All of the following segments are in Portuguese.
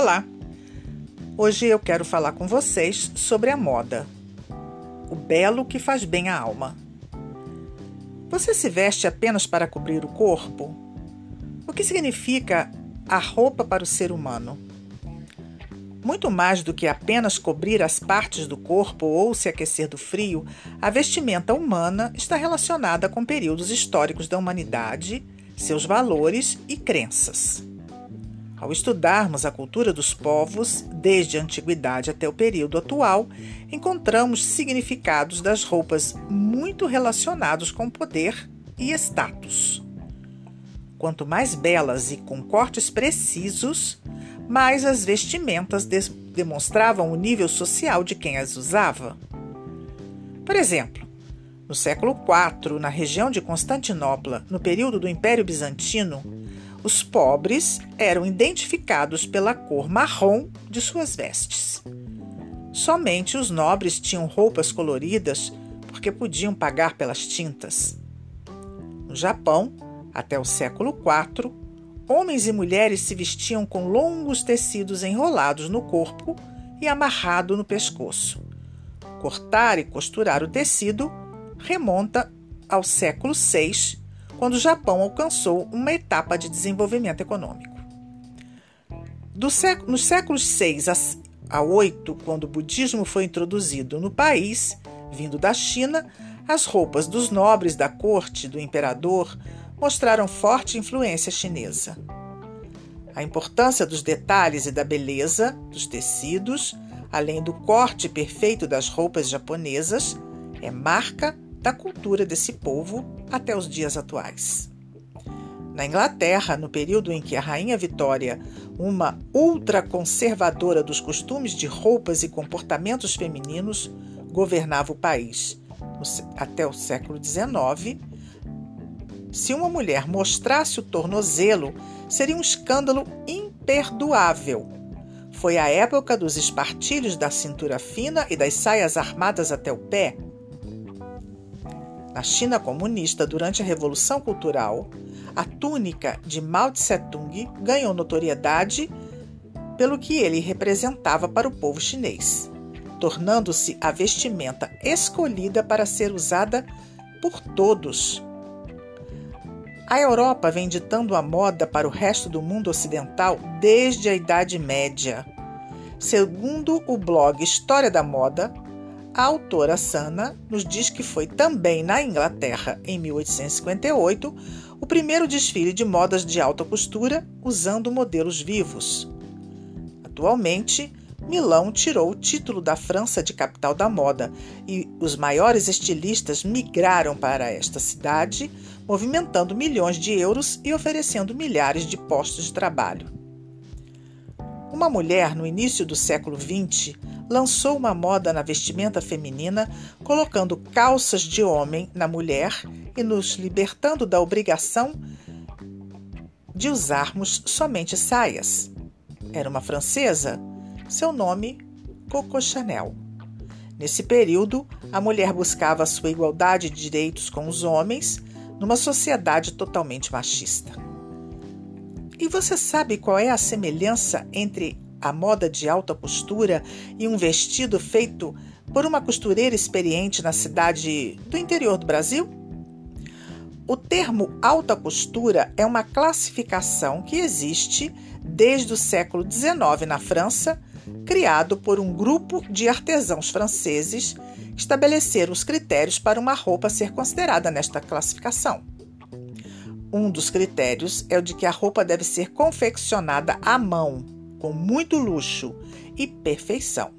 Olá! Hoje eu quero falar com vocês sobre a moda. O belo que faz bem à alma. Você se veste apenas para cobrir o corpo? O que significa a roupa para o ser humano? Muito mais do que apenas cobrir as partes do corpo ou se aquecer do frio, a vestimenta humana está relacionada com períodos históricos da humanidade, seus valores e crenças. Ao estudarmos a cultura dos povos, desde a antiguidade até o período atual, encontramos significados das roupas muito relacionados com poder e status. Quanto mais belas e com cortes precisos, mais as vestimentas demonstravam o nível social de quem as usava. Por exemplo, no século IV, na região de Constantinopla, no período do Império Bizantino, os pobres eram identificados pela cor marrom de suas vestes. Somente os nobres tinham roupas coloridas porque podiam pagar pelas tintas. No Japão, até o século IV, homens e mulheres se vestiam com longos tecidos enrolados no corpo e amarrado no pescoço. Cortar e costurar o tecido remonta ao século VI quando o Japão alcançou uma etapa de desenvolvimento econômico. Século, nos séculos 6 a 8, quando o budismo foi introduzido no país, vindo da China, as roupas dos nobres da corte do imperador mostraram forte influência chinesa. A importância dos detalhes e da beleza dos tecidos, além do corte perfeito das roupas japonesas, é marca da cultura desse povo até os dias atuais. Na Inglaterra, no período em que a Rainha Vitória, uma ultraconservadora dos costumes de roupas e comportamentos femininos, governava o país até o século XIX, se uma mulher mostrasse o tornozelo, seria um escândalo imperdoável. Foi a época dos espartilhos da cintura fina e das saias armadas até o pé, na China comunista, durante a Revolução Cultural, a túnica de Mao Tse-tung ganhou notoriedade pelo que ele representava para o povo chinês, tornando-se a vestimenta escolhida para ser usada por todos. A Europa vem ditando a moda para o resto do mundo ocidental desde a Idade Média. Segundo o blog História da Moda, a autora Sana nos diz que foi também na Inglaterra, em 1858, o primeiro desfile de modas de alta costura usando modelos vivos. Atualmente, Milão tirou o título da França de capital da moda e os maiores estilistas migraram para esta cidade, movimentando milhões de euros e oferecendo milhares de postos de trabalho. Uma mulher, no início do século XX, lançou uma moda na vestimenta feminina, colocando calças de homem na mulher e nos libertando da obrigação de usarmos somente saias. Era uma francesa, seu nome Coco Chanel. Nesse período, a mulher buscava sua igualdade de direitos com os homens numa sociedade totalmente machista. E você sabe qual é a semelhança entre a moda de alta costura e um vestido feito por uma costureira experiente na cidade do interior do Brasil? O termo alta costura é uma classificação que existe desde o século XIX na França, criado por um grupo de artesãos franceses que estabeleceram os critérios para uma roupa ser considerada nesta classificação. Um dos critérios é o de que a roupa deve ser confeccionada à mão, com muito luxo e perfeição.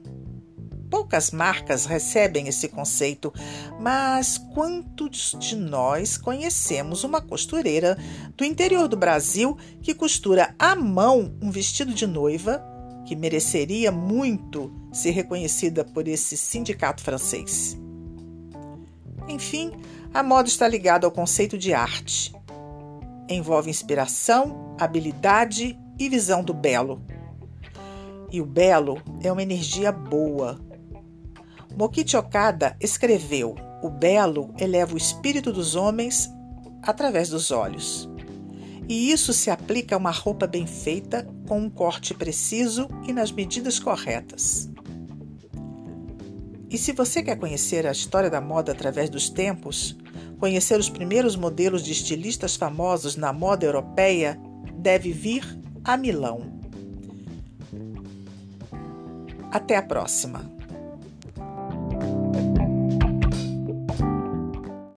Poucas marcas recebem esse conceito, mas quantos de nós conhecemos uma costureira do interior do Brasil que costura à mão um vestido de noiva que mereceria muito ser reconhecida por esse sindicato francês? Enfim, a moda está ligada ao conceito de arte. Envolve inspiração, habilidade e visão do belo. E o belo é uma energia boa. Mokichi Okada escreveu: O belo eleva o espírito dos homens através dos olhos. E isso se aplica a uma roupa bem feita, com um corte preciso e nas medidas corretas. E se você quer conhecer a história da moda através dos tempos, conhecer os primeiros modelos de estilistas famosos na moda europeia, deve vir a Milão. Até a próxima!